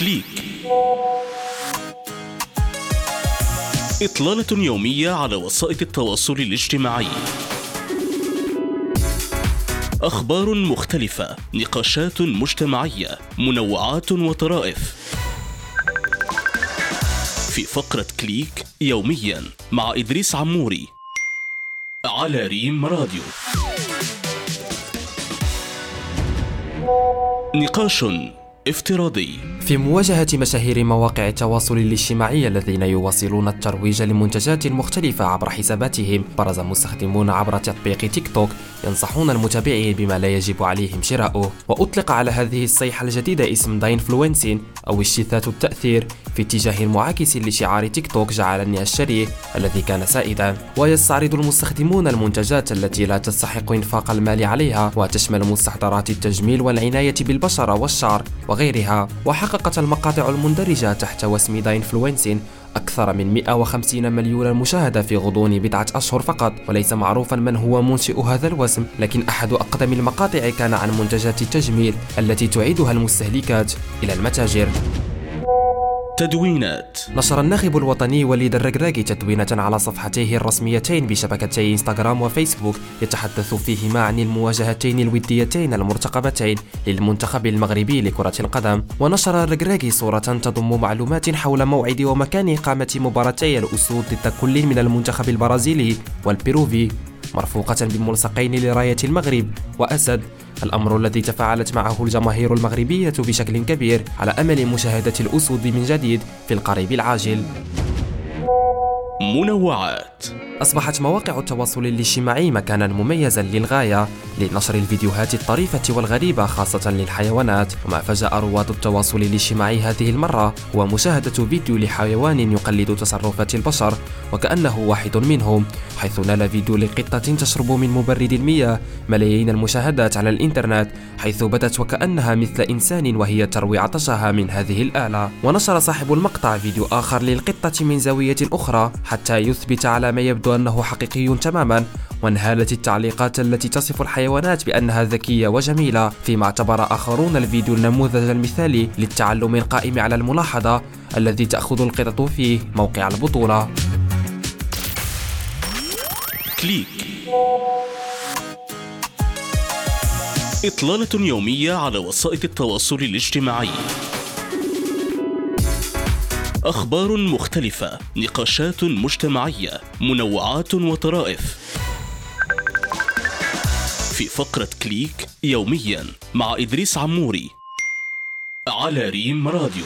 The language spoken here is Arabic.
كليك إطلالة يومية على وسائل التواصل الاجتماعي. أخبار مختلفة نقاشات مجتمعية منوعات وطرائف. في فقرة كليك يوميا مع إدريس عموري على ريم راديو. نقاش افتراضي. في مواجهة مشاهير مواقع التواصل الاجتماعي الذين يواصلون الترويج لمنتجات مختلفة عبر حساباتهم برز مستخدمون عبر تطبيق تيك توك ينصحون المتابعين بما لا يجب عليهم شراؤه. وأطلق على هذه الصيحة الجديدة اسم deinfluencing أو اجتثاث التأثير. في اتجاه معاكس لشعار تيك توك جعلني أشتريه الذي كان سائدا. ويستعرض المستخدمون المنتجات التي لا تستحق إنفاق المال عليها وتشمل مستحضرات التجميل والعناية بالبشرة والشعر وغيرها. وحققت المقاطع المندرجة تحت واسم داينفلونسين أكثر من 150 مليون مشاهدة في غضون بضعة أشهر فقط. وليس معروفا من هو منشئ هذا الوسم لكن أحد أقدم المقاطع كان عن منتجات التجميل التي تعيدها المستهلكات إلى المتاجر. تدوينات. نشر الناخب الوطني وليد الركراكي تدوينة على صفحتيه الرسميتين بشبكتي إنستغرام وفيسبوك يتحدث فيهما عن المواجهتين الوديتين المرتقبتين للمنتخب المغربي لكرة القدم. ونشر الركراكي صورة تضم معلومات حول موعد ومكان إقامة مباراتي الأسود ضد كل من المنتخب البرازيلي والبيروفي. مرفوقة بملصقين لراية المغرب. وأسد الأمر الذي تفاعلت معه الجماهير المغربية بشكل كبير على أمل مشاهدة الأسود من جديد في القريب العاجل. منوعات. أصبحت مواقع التواصل الاجتماعي مكانا مميزا للغاية لنشر الفيديوهات الطريفة والغريبة خاصة للحيوانات. وما فاجأ رواد التواصل الاجتماعي هذه المرة هو مشاهدة فيديو لحيوان يقلد تصرفات البشر وكأنه واحد منهم حيث نال فيديو لقطة تشرب من مبرد المياه ملايين المشاهدات على الإنترنت حيث بدت وكأنها مثل إنسان وهي تروي عطشها من هذه الآلة. ونشر صاحب المقطع فيديو آخر للقطة من زاوية أخرى حتى يثبت على ما يبدو أنه حقيقي تماما وانهالت التعليقات التي تصف الحيوانات بأنها ذكية وجميلة فيما اعتبر آخرون الفيديو النموذج المثالي للتعلم القائم على الملاحظة الذي تأخذ القطط فيه موقع البطولة. كليك. إطلالة يومية على وسائل التواصل الاجتماعي. أخبار مختلفة نقاشات مجتمعية منوعات وطرائف. في فقرة كليك يوميا مع إدريس عموري على ريم راديو.